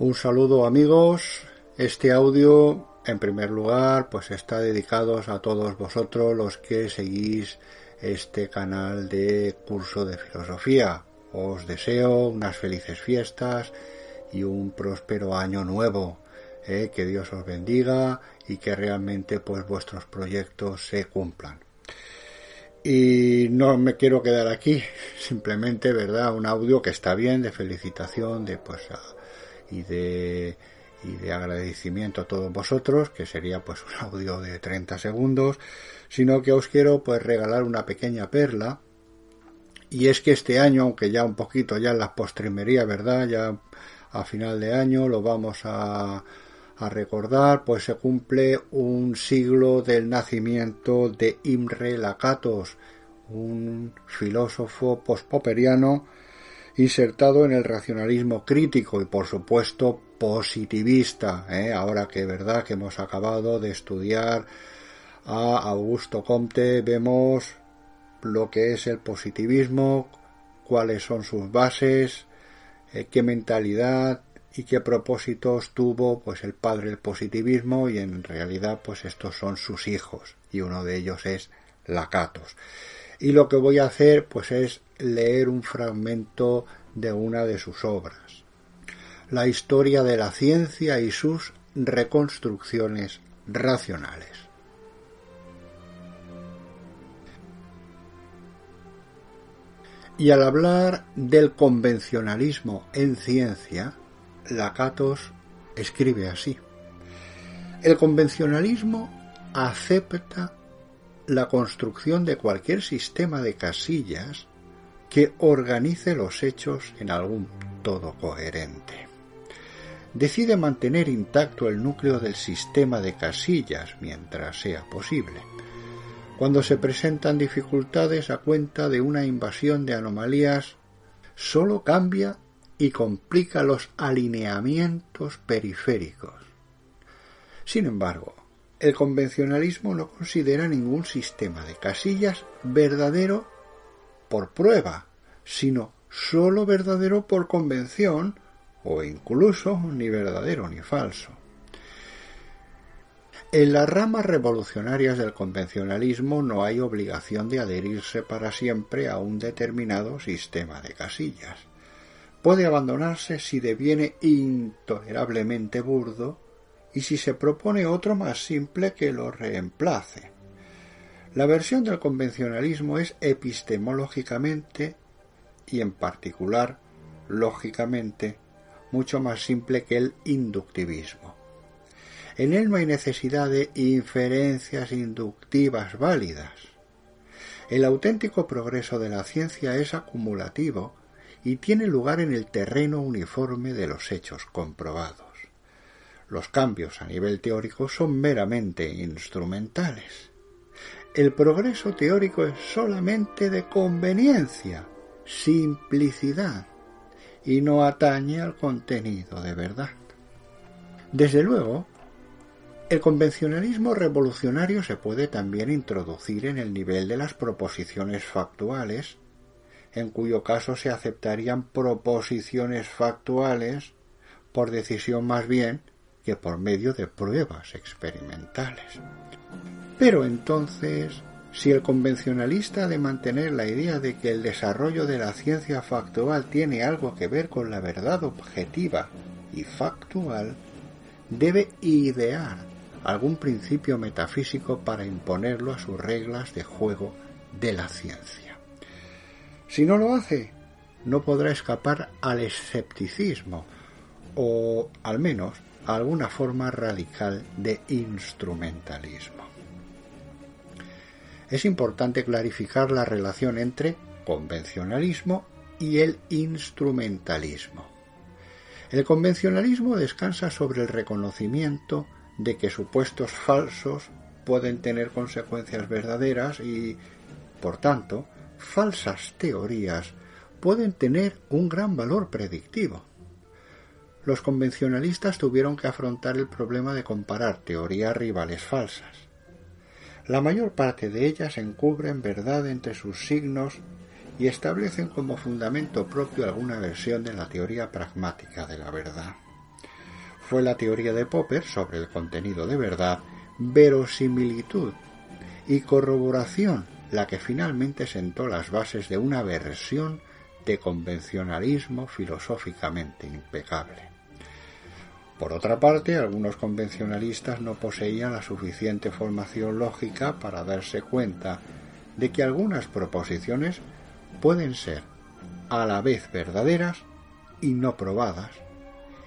Un saludo amigos. Este audio, en primer lugar, pues está dedicado a todos vosotros los que seguís este canal de curso de filosofía. Os deseo unas felices fiestas y un próspero año nuevo. Eh, que Dios os bendiga y que realmente pues vuestros proyectos se cumplan. Y no me quiero quedar aquí, simplemente, ¿verdad? Un audio que está bien, de felicitación, de pues y de y de agradecimiento a todos vosotros, que sería pues un audio de 30 segundos, sino que os quiero pues regalar una pequeña perla. Y es que este año, aunque ya un poquito ya en la postrimería, ¿verdad? Ya a final de año lo vamos a, a recordar, pues se cumple un siglo del nacimiento de Imre Lakatos, un filósofo pospoperiano insertado en el racionalismo crítico y por supuesto positivista. ¿eh? Ahora que verdad que hemos acabado de estudiar a Augusto Comte, vemos lo que es el positivismo, cuáles son sus bases, eh, qué mentalidad y qué propósitos tuvo pues el padre del positivismo y en realidad pues estos son sus hijos y uno de ellos es Lakatos. Y lo que voy a hacer pues es leer un fragmento de una de sus obras, la historia de la ciencia y sus reconstrucciones racionales. Y al hablar del convencionalismo en ciencia, Lakatos escribe así. El convencionalismo acepta la construcción de cualquier sistema de casillas que organice los hechos en algún todo coherente. Decide mantener intacto el núcleo del sistema de casillas mientras sea posible. Cuando se presentan dificultades a cuenta de una invasión de anomalías, sólo cambia y complica los alineamientos periféricos. Sin embargo, el convencionalismo no considera ningún sistema de casillas verdadero por prueba, sino sólo verdadero por convención o incluso ni verdadero ni falso. En las ramas revolucionarias del convencionalismo no hay obligación de adherirse para siempre a un determinado sistema de casillas. Puede abandonarse si deviene intolerablemente burdo y si se propone otro más simple que lo reemplace. La versión del convencionalismo es epistemológicamente y en particular lógicamente mucho más simple que el inductivismo. En él no hay necesidad de inferencias inductivas válidas. El auténtico progreso de la ciencia es acumulativo y tiene lugar en el terreno uniforme de los hechos comprobados. Los cambios a nivel teórico son meramente instrumentales. El progreso teórico es solamente de conveniencia, simplicidad, y no atañe al contenido de verdad. Desde luego, el convencionalismo revolucionario se puede también introducir en el nivel de las proposiciones factuales, en cuyo caso se aceptarían proposiciones factuales por decisión más bien que por medio de pruebas experimentales. Pero entonces, si el convencionalista ha de mantener la idea de que el desarrollo de la ciencia factual tiene algo que ver con la verdad objetiva y factual, debe idear algún principio metafísico para imponerlo a sus reglas de juego de la ciencia. Si no lo hace, no podrá escapar al escepticismo, o al menos alguna forma radical de instrumentalismo. Es importante clarificar la relación entre convencionalismo y el instrumentalismo. El convencionalismo descansa sobre el reconocimiento de que supuestos falsos pueden tener consecuencias verdaderas y, por tanto, falsas teorías pueden tener un gran valor predictivo los convencionalistas tuvieron que afrontar el problema de comparar teorías rivales falsas. La mayor parte de ellas encubren verdad entre sus signos y establecen como fundamento propio alguna versión de la teoría pragmática de la verdad. fue la teoría de Popper sobre el contenido de verdad, verosimilitud y corroboración la que finalmente sentó las bases de una versión de convencionalismo filosóficamente impecable. Por otra parte, algunos convencionalistas no poseían la suficiente formación lógica para darse cuenta de que algunas proposiciones pueden ser a la vez verdaderas y no probadas,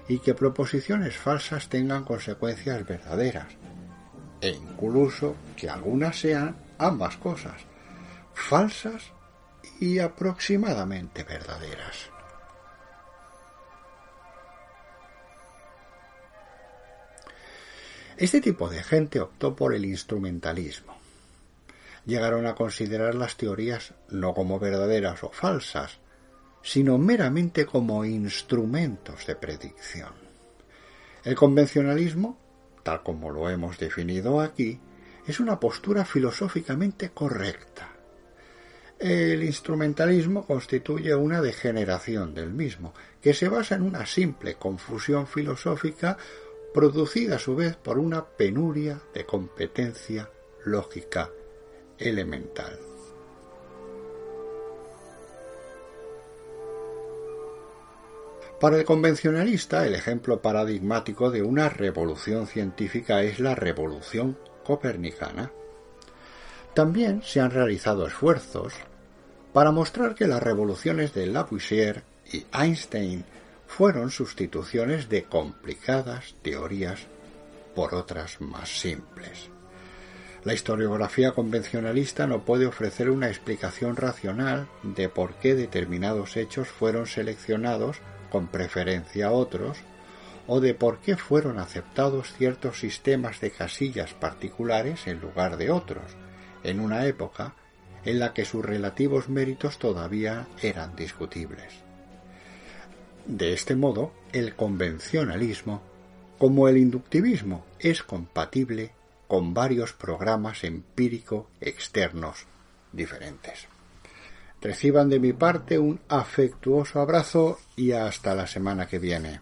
y que proposiciones falsas tengan consecuencias verdaderas, e incluso que algunas sean ambas cosas, falsas y aproximadamente verdaderas. Este tipo de gente optó por el instrumentalismo. Llegaron a considerar las teorías no como verdaderas o falsas, sino meramente como instrumentos de predicción. El convencionalismo, tal como lo hemos definido aquí, es una postura filosóficamente correcta. El instrumentalismo constituye una degeneración del mismo, que se basa en una simple confusión filosófica producida a su vez por una penuria de competencia lógica elemental. Para el convencionalista, el ejemplo paradigmático de una revolución científica es la revolución copernicana. También se han realizado esfuerzos para mostrar que las revoluciones de Lavoisier y Einstein fueron sustituciones de complicadas teorías por otras más simples. La historiografía convencionalista no puede ofrecer una explicación racional de por qué determinados hechos fueron seleccionados con preferencia a otros, o de por qué fueron aceptados ciertos sistemas de casillas particulares en lugar de otros, en una época en la que sus relativos méritos todavía eran discutibles. De este modo, el convencionalismo, como el inductivismo, es compatible con varios programas empírico externos diferentes. Reciban de mi parte un afectuoso abrazo y hasta la semana que viene.